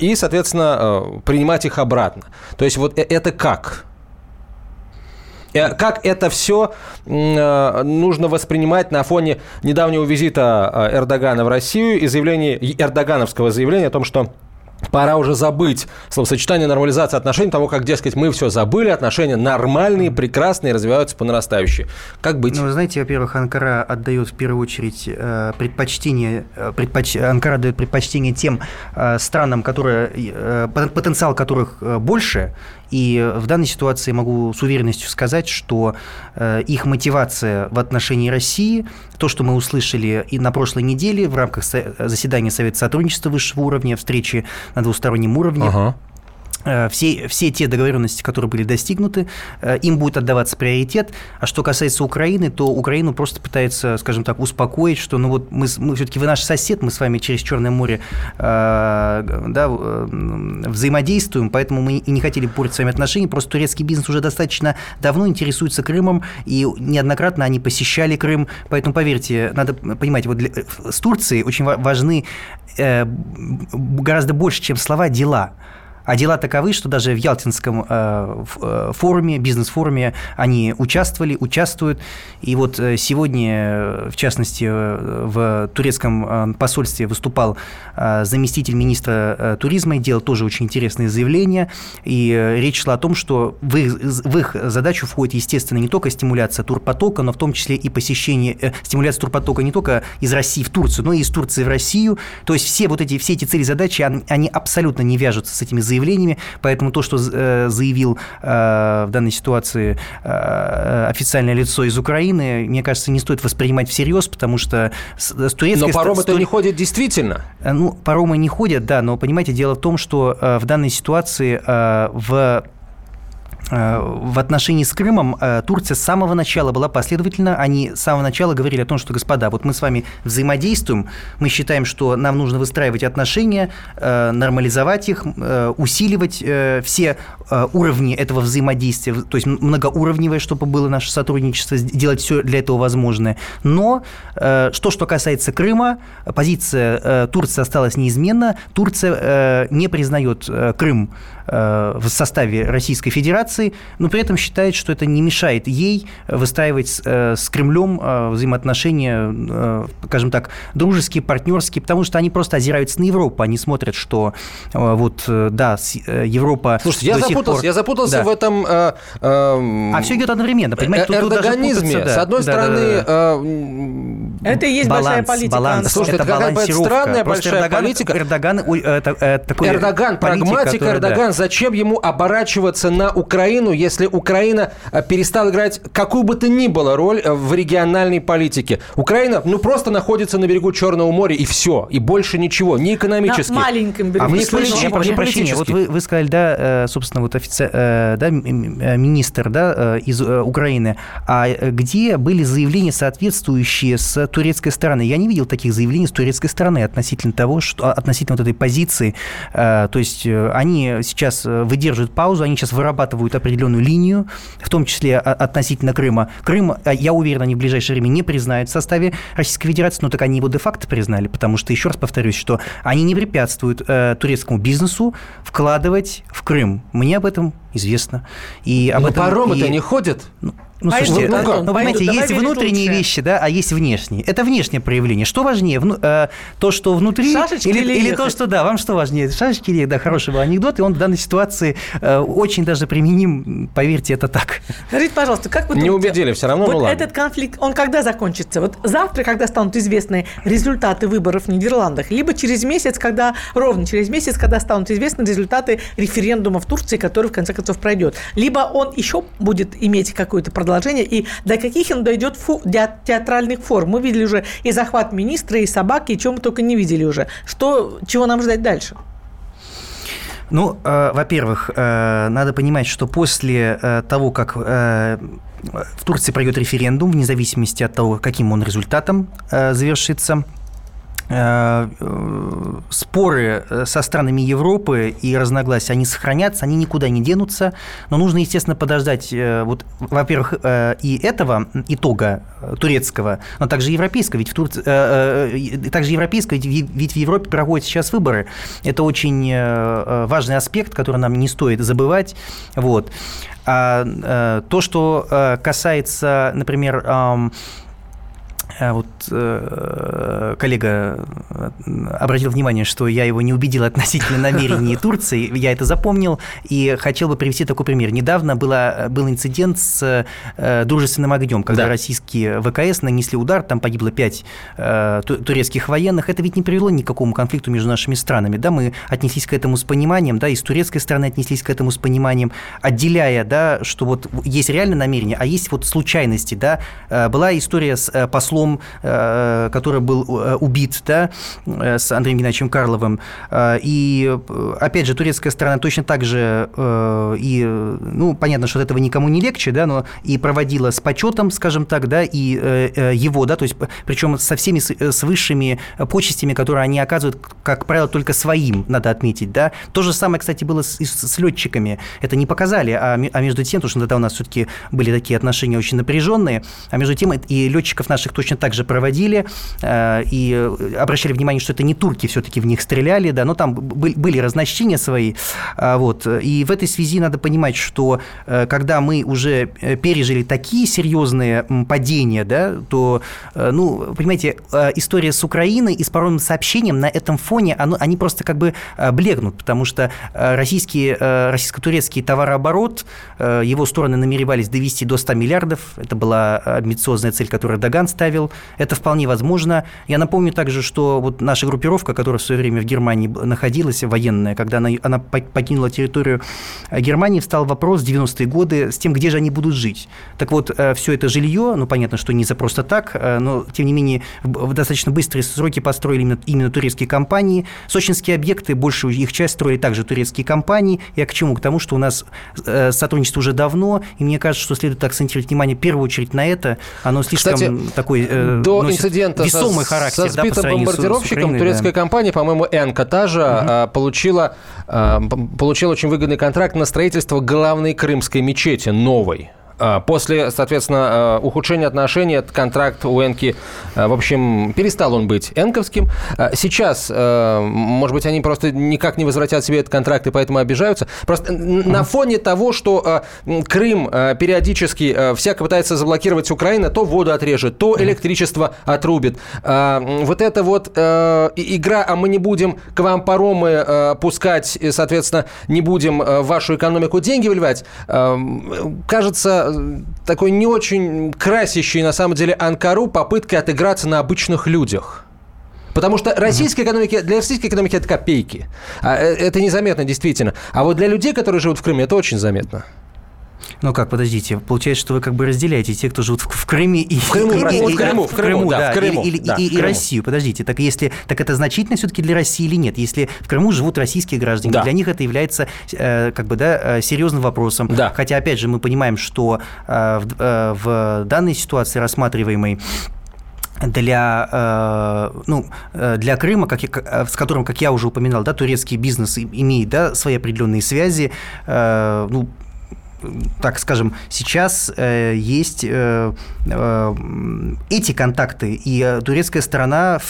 и, соответственно, а, принимать их обратно. То есть вот э, это как? Э, как это все а, нужно воспринимать на фоне недавнего визита Эрдогана в Россию и заявления, эрдогановского заявления о том, что Пора уже забыть словосочетание нормализация отношений, того, как, дескать, мы все забыли, отношения нормальные, прекрасные, развиваются по нарастающей. Как быть? Ну, вы знаете, во-первых, Анкара отдает в первую очередь э, предпочтение, э, предпоч... Анкара дает предпочтение тем э, странам, которые, потенциал которых больше, и в данной ситуации могу с уверенностью сказать, что э, их мотивация в отношении России, то, что мы услышали и на прошлой неделе в рамках заседания Совета сотрудничества высшего уровня, встречи на двустороннем уровне, ага. Э, все, все те договоренности, которые были достигнуты, э, им будет отдаваться приоритет. А что касается Украины, то Украину просто пытается, скажем так, успокоить, что ну вот мы, мы все-таки вы наш сосед, мы с вами через Черное море э, да, взаимодействуем, поэтому мы и не хотели портить с вами отношения. Просто турецкий бизнес уже достаточно давно интересуется Крымом, и неоднократно они посещали Крым. Поэтому, поверьте, надо понимать, вот для, с Турцией очень важны гораздо больше, чем слова, дела. А дела таковы, что даже в Ялтинском э, э, форуме, бизнес-форуме они участвовали, участвуют. И вот э, сегодня, в частности, в турецком посольстве выступал заместитель министра туризма и делал тоже очень интересные заявления. И речь шла о том, что в их, в их задачу входит, естественно, не только стимуляция турпотока, но в том числе и посещение, стимуляция турпотока не только из России в Турцию, но и из Турции в Россию. То есть все вот эти, все эти цели задачи, они абсолютно не вяжутся с этими заявлениями, поэтому то, что э, заявил э, в данной ситуации э, официальное лицо из Украины, мне кажется, не стоит воспринимать всерьез, потому что с, с турецкой... Но паромы-то не ходят действительно. Ну, паромы не ходят, да, но, понимаете, дело в том, что в данной ситуации в в отношении с Крымом э, Турция с самого начала была последовательна. Они с самого начала говорили о том, что, господа, вот мы с вами взаимодействуем, мы считаем, что нам нужно выстраивать отношения, э, нормализовать их, усиливать все уровни этого взаимодействия, то есть многоуровневое, чтобы было наше сотрудничество, делать все для этого возможное. Но что, что касается Крыма, позиция Турции осталась неизменна. Турция не признает Крым в составе Российской Федерации, но при этом считает, что это не мешает ей выстраивать э, с Кремлем э, взаимоотношения, э, скажем так, дружеские, партнерские, потому что они просто озираются на Европу, они смотрят, что вот, да, Европа Слушайте, я запутался, пор... я запутался да. в этом... Э, э, а все идет одновременно, понимаете? Тут, эрдоганизме. Тут да. С одной да, стороны... Да, да, да. Это и есть баланс, большая политика. Баланс, Слушайте, это, это какая-то странная Просто большая Эрдоган, политика. Эрдоган, это, это такой Эрдоган, политик, прагматик, который, Эрдоган, зачем ему оборачиваться на Украину, если Украина э, перестала играть какую бы то ни было роль э, в региональной политике? Украина, ну, просто находится на берегу Черного моря, и все, и больше ничего, не экономически. На маленьком берегу. А вы слышите, я прошу прощения, вот вы, вы сказали, да, э, собственно, вот офицер, да, министр, да, из Украины, а где были заявления, соответствующие с турецкой стороны? Я не видел таких заявлений с турецкой стороны относительно того, что относительно вот этой позиции. То есть они сейчас выдерживают паузу, они сейчас вырабатывают определенную линию, в том числе относительно Крыма. Крым, э, я уверен, они в ближайшее время не признают в составе Российской Федерации, но так они его де-факто признали, потому что, еще раз повторюсь, что они не препятствуют э, турецкому бизнесу вкладывать в Крым. Мне об этом известно. И об но этом, паромы-то и... не ходят. Ну, ну, слушайте, ну, ну, ну, понимаете, есть внутренние вещи, да, а есть внешние. Это внешнее проявление. Что важнее, вну, э, то, что внутри, Шашечки или, или, или то, что, да, вам что важнее? Шашечки или, да, хороший был анекдот, и он в данной ситуации э, очень даже применим, поверьте, это так. Скажите, пожалуйста, как вы Не думаете, убедили все равно, вот ну ладно. этот конфликт, он когда закончится? Вот завтра, когда станут известны результаты выборов в Нидерландах, либо через месяц, когда, ровно через месяц, когда станут известны результаты референдума в Турции, который, в конце концов, пройдет. Либо он еще будет иметь какое-то продолжение, и до каких он дойдет фу, театральных форм. Мы видели уже и захват министра, и собаки, и чем мы только не видели уже. Что, чего нам ждать дальше? Ну, э, во-первых, э, надо понимать, что после э, того, как э, в Турции пройдет референдум, вне зависимости от того, каким он результатом э, завершится, споры э, со странами Европы и разногласия, они сохранятся, они никуда не денутся, но нужно, естественно, подождать, вот, во-первых, и этого итога турецкого, но также европейского, ведь в Турции, также европейского, ведь в Европе проходят сейчас выборы. Это очень важный аспект, который нам не стоит забывать. Вот. А то, что касается, например, вот э, коллега э, обратил внимание, что я его не убедил *laughs* относительно намерений Турции. Я это запомнил и хотел бы привести такой пример. Недавно была, был инцидент с э, дружественным огнем, когда да. российские ВКС нанесли удар, там погибло пять э, турецких военных. Это ведь не привело ни к какому конфликту между нашими странами. Да, мы отнеслись к этому с пониманием, да, и с турецкой стороны отнеслись к этому с пониманием, отделяя, да, что вот есть реальное намерение, а есть вот случайности, да. Э, была история с э, послом послом, э, который был э, убит, да, э, с Андреем Геннадьевичем Карловым. И, опять же, турецкая сторона точно так же, и, ну, понятно, что от этого никому не легче, да, но и проводила с почетом, скажем так, да, и его, да, то есть, причем со всеми, с высшими почестями, которые они оказывают, как правило, только своим, надо отметить, да. То же самое, кстати, было с, с летчиками. Это не показали, а, а между тем, потому что тогда у нас все-таки были такие отношения очень напряженные, а между тем и летчиков наших точно точно так же проводили э, и обращали внимание, что это не турки все-таки в них стреляли, да, но там были разночтения свои. А, вот. И в этой связи надо понимать, что э, когда мы уже э, пережили такие серьезные падения, да, то, ну, понимаете, история с Украиной и с паромным сообщением на этом фоне, оно, они просто как бы блекнут, потому что российский, российско-турецкий товарооборот, его стороны намеревались довести до 100 миллиардов, это была амбициозная цель, которую Даган ставил, правил. Это вполне возможно. Я напомню также, что вот наша группировка, которая в свое время в Германии находилась, военная, когда она, она покинула территорию э, Германии, встал вопрос в 90-е годы с тем, где же они будут жить. Так вот, э, все это жилье, ну, понятно, что не за просто так, э, но, тем не менее, в достаточно быстрые сроки построили именно, именно турецкие компании. Сочинские объекты, большую их часть строили также турецкие компании. Я к чему? К тому, что у нас сотрудничество уже давно, и мне кажется, что следует акцентировать внимание в первую очередь на это. Оно слишком Кстати, такой э, До инцидента весомый со, характер. Со сбитым да, бомбардировщиком Украиной, турецкая да. компания, по-моему, Энка та же, угу. получила, а, получила очень выгодный контракт на строительство главной крымской мечети, новой. А, после, соответственно, а, ухудшения отношений этот контракт у Энки, а, в общем, перестал он быть энковским. Сейчас, может быть, они просто никак не возвратят себе этот контракт и поэтому обижаются. Просто на фоне того, что Крым периодически всяко пытается заблокировать Украина, то воду отрежет, то электричество отрубит. Вот эта вот игра, а мы не будем к вам паромы пускать, и, соответственно, не будем в вашу экономику деньги вливать, кажется такой не очень красящий, на самом деле, Анкару попыткой отыграться на обычных людях. Потому что российской экономики, для российской экономики это копейки. А, э, это незаметно, действительно. А вот для людей, которые живут в Крыме, это очень заметно. Ну как, подождите, получается, что вы как бы разделяете те, кто живут в, в Крыме и в Крыму, и, в, Крыму, в, Крыму, да, в Крыму, или, да, и, и, и Россию. Подождите, так если так это значительно все-таки для России или нет? Если в Крыму живут российские граждане, да. для них это является э, как бы да э, серьезным вопросом. Да. Хотя опять же мы понимаем, что э, в, э, в данной ситуации рассматриваемой для, э, ну, э, для Крыма, как я, с которым, как я уже упоминал, да, турецкий бизнес имеет да, свои определенные связи. Ну, так скажем, сейчас э, есть э, э, эти контакты, и э, турецкая сторона,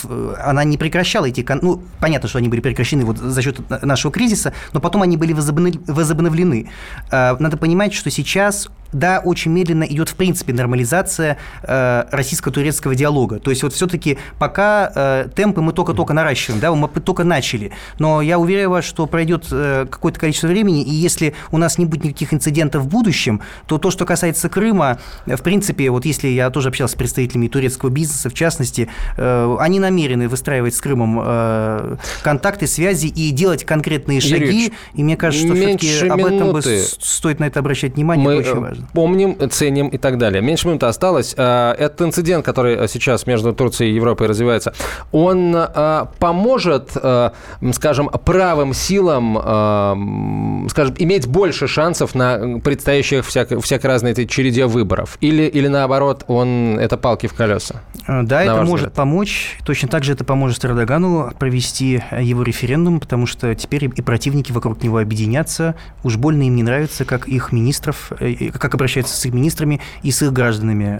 она не прекращала эти контакты. Ну, понятно, что они были прекращены вот за счет нашего кризиса, но потом они были возобновлены. Э, надо понимать, что сейчас да, очень медленно идет, в принципе, нормализация э, российско-турецкого диалога. То есть вот все-таки пока э, темпы мы только-только наращиваем, да, мы только начали. Но я уверяю вас, что пройдет э, какое-то количество времени, и если у нас не будет никаких инцидентов в будущем, то то, что касается Крыма, в принципе, вот если я тоже общался с представителями турецкого бизнеса, в частности, э, они намерены выстраивать с Крымом э, контакты, связи и делать конкретные шаги. Юрьевич, и мне кажется, что все-таки об этом бы стоит на это обращать внимание, мы, это очень важно. Помним, ценим и так далее. Меньше минуты осталось. А, этот инцидент, который сейчас между Турцией и Европой развивается, он а, поможет, а, скажем, правым силам, скажем, иметь больше шансов на предстоящих всяко, всяко разной этой череде выборов? Или, или наоборот, он это палки в колеса? Да, это может взгляд? помочь. Точно так же это поможет Эрдогану провести его референдум, потому что теперь и противники вокруг него объединятся. Уж больно им не нравится, как их министров, э, как обращаются с их министрами и с их гражданами.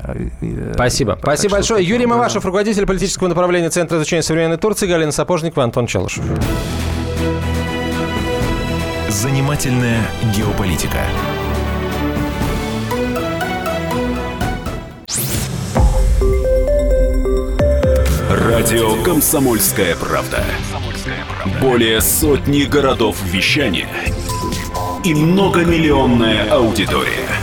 Спасибо. Так Спасибо большое. Юрий Мавашев, руководитель политического направления Центра изучения современной Турции, Галина Сапожникова, Антон Челышев. Занимательная геополитика. Радио «Комсомольская правда». Более сотни городов вещания и многомиллионная аудитория.